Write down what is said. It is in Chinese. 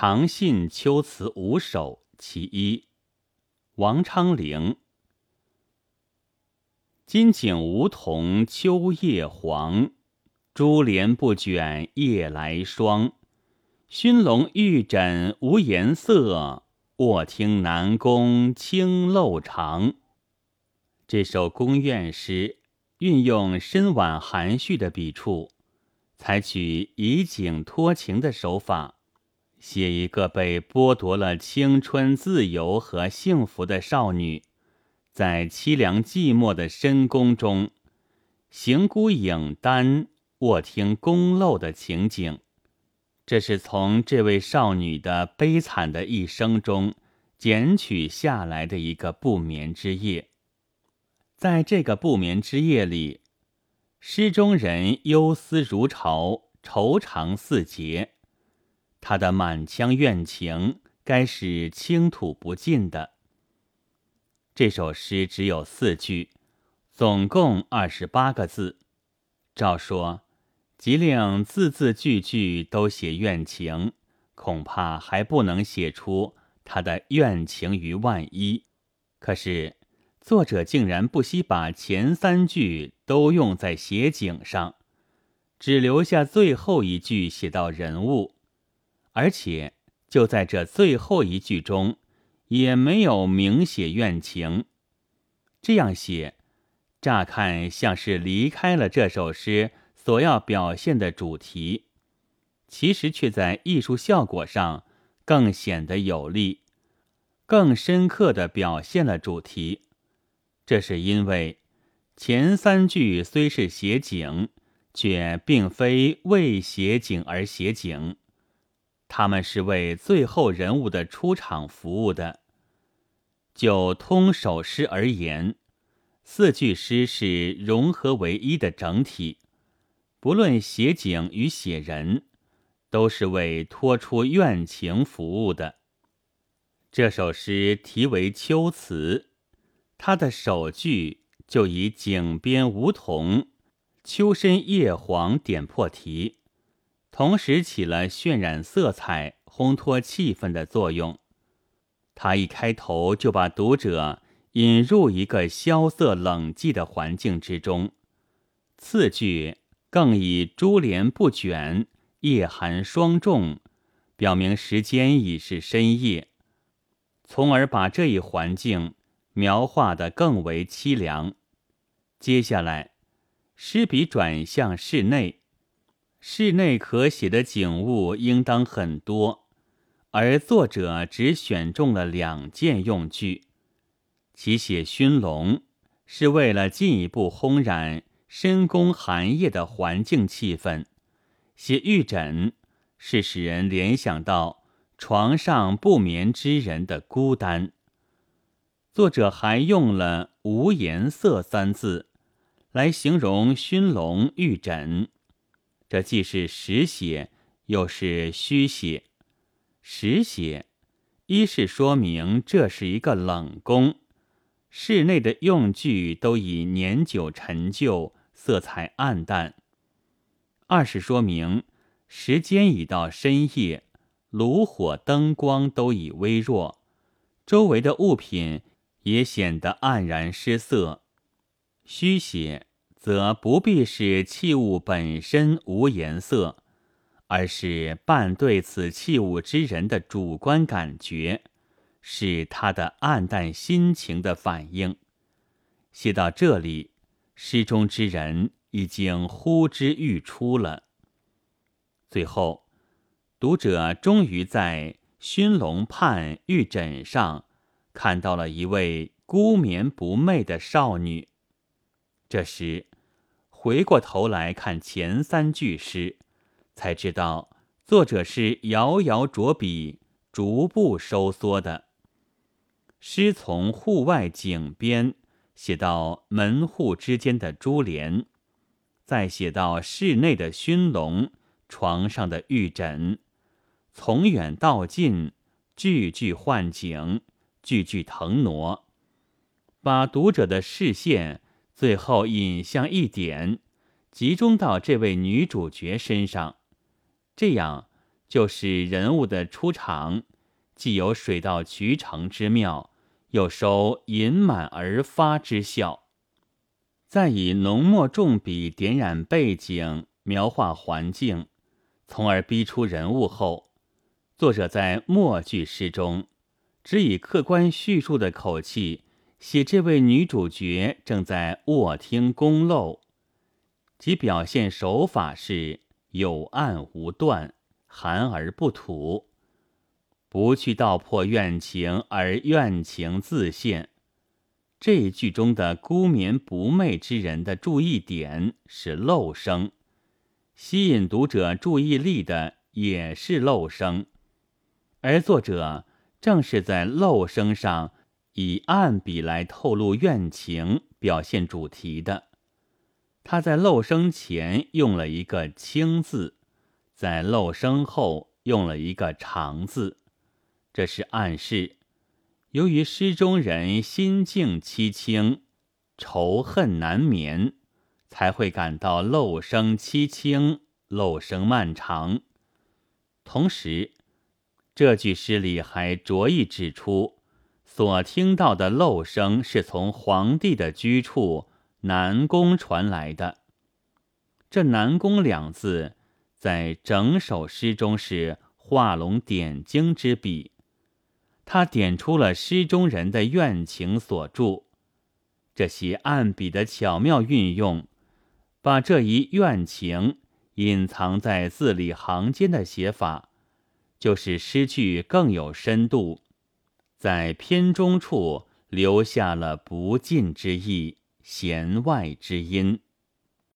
长信秋词五首其一，王昌龄。金井梧桐秋叶黄，珠帘不卷夜来霜。熏笼玉枕无颜色，卧听南宫清漏长。这首宫怨诗运用深婉含蓄的笔触，采取以景托情的手法，写一个被剥夺了青春自由和幸福的少女。在凄凉寂寞的深宫中，行孤影单，卧听宫漏的情景，这是从这位少女的悲惨的一生中剪取下来的一个不眠之夜。在这个不眠之夜里，诗中人忧思如潮，愁肠似结，他的满腔怨情，该是倾吐不尽的。这首诗只有四句，总共二十八个字。照说，即令字字句句都写怨情，恐怕还不能写出他的怨情于万一。可是，作者竟然不惜把前三句都用在写景上，只留下最后一句写到人物，而且就在这最后一句中。也没有明写怨情，这样写，乍看像是离开了这首诗所要表现的主题，其实却在艺术效果上更显得有力，更深刻的表现了主题。这是因为前三句虽是写景，却并非为写景而写景。他们是为最后人物的出场服务的。就通首诗而言，四句诗是融合为一的整体，不论写景与写人，都是为托出怨情服务的。这首诗题为《秋词》，它的首句就以井边梧桐、秋深叶黄点破题。同时起了渲染色彩、烘托气氛的作用。他一开头就把读者引入一个萧瑟冷寂的环境之中，次句更以珠帘不卷、夜寒霜重，表明时间已是深夜，从而把这一环境描画得更为凄凉。接下来，诗笔转向室内。室内可写的景物应当很多，而作者只选中了两件用具。其写熏笼是为了进一步烘染深宫寒夜的环境气氛，写玉枕是使人联想到床上不眠之人的孤单。作者还用了“无颜色”三字来形容熏笼玉枕。这既是实写，又是虚写。实写，一是说明这是一个冷宫，室内的用具都已年久陈旧，色彩暗淡；二是说明时间已到深夜，炉火灯光都已微弱，周围的物品也显得黯然失色。虚写。则不必是器物本身无颜色，而是伴对此器物之人的主观感觉，是他的暗淡心情的反应。写到这里，诗中之人已经呼之欲出了。最后，读者终于在熏笼畔玉枕上看到了一位孤眠不寐的少女。这时，回过头来看前三句诗，才知道作者是摇摇着笔，逐步收缩的。诗从户外井边写到门户之间的珠帘，再写到室内的熏笼、床上的玉枕，从远到近，句句换景，句句腾挪，把读者的视线。最后引向一点，集中到这位女主角身上，这样就是人物的出场，既有水到渠成之妙，又收隐满而发之效。再以浓墨重笔点染背景，描画环境，从而逼出人物后，作者在末句诗中，只以客观叙述的口气写这位女主角正在卧听宫漏，其表现手法是有暗无断。含而不吐，不去道破怨情，而怨情自现。这一句中的孤眠不寐之人的注意点是漏声，吸引读者注意力的也是漏声，而作者正是在漏声上以暗笔来透露怨情，表现主题的。他在漏声前用了一个“清”字。在漏声后用了一个长字，这是暗示，由于诗中人心境凄清，仇恨难眠，才会感到漏声凄清，漏声漫长。同时，这句诗里还着意指出，所听到的漏声是从皇帝的居处南宫传来的。这“南宫”两字。在整首诗中是画龙点睛之笔，他点出了诗中人的怨情所著。这些暗笔的巧妙运用，把这一怨情隐藏在字里行间的写法，就使诗句更有深度，在篇中处留下了不尽之意、弦外之音。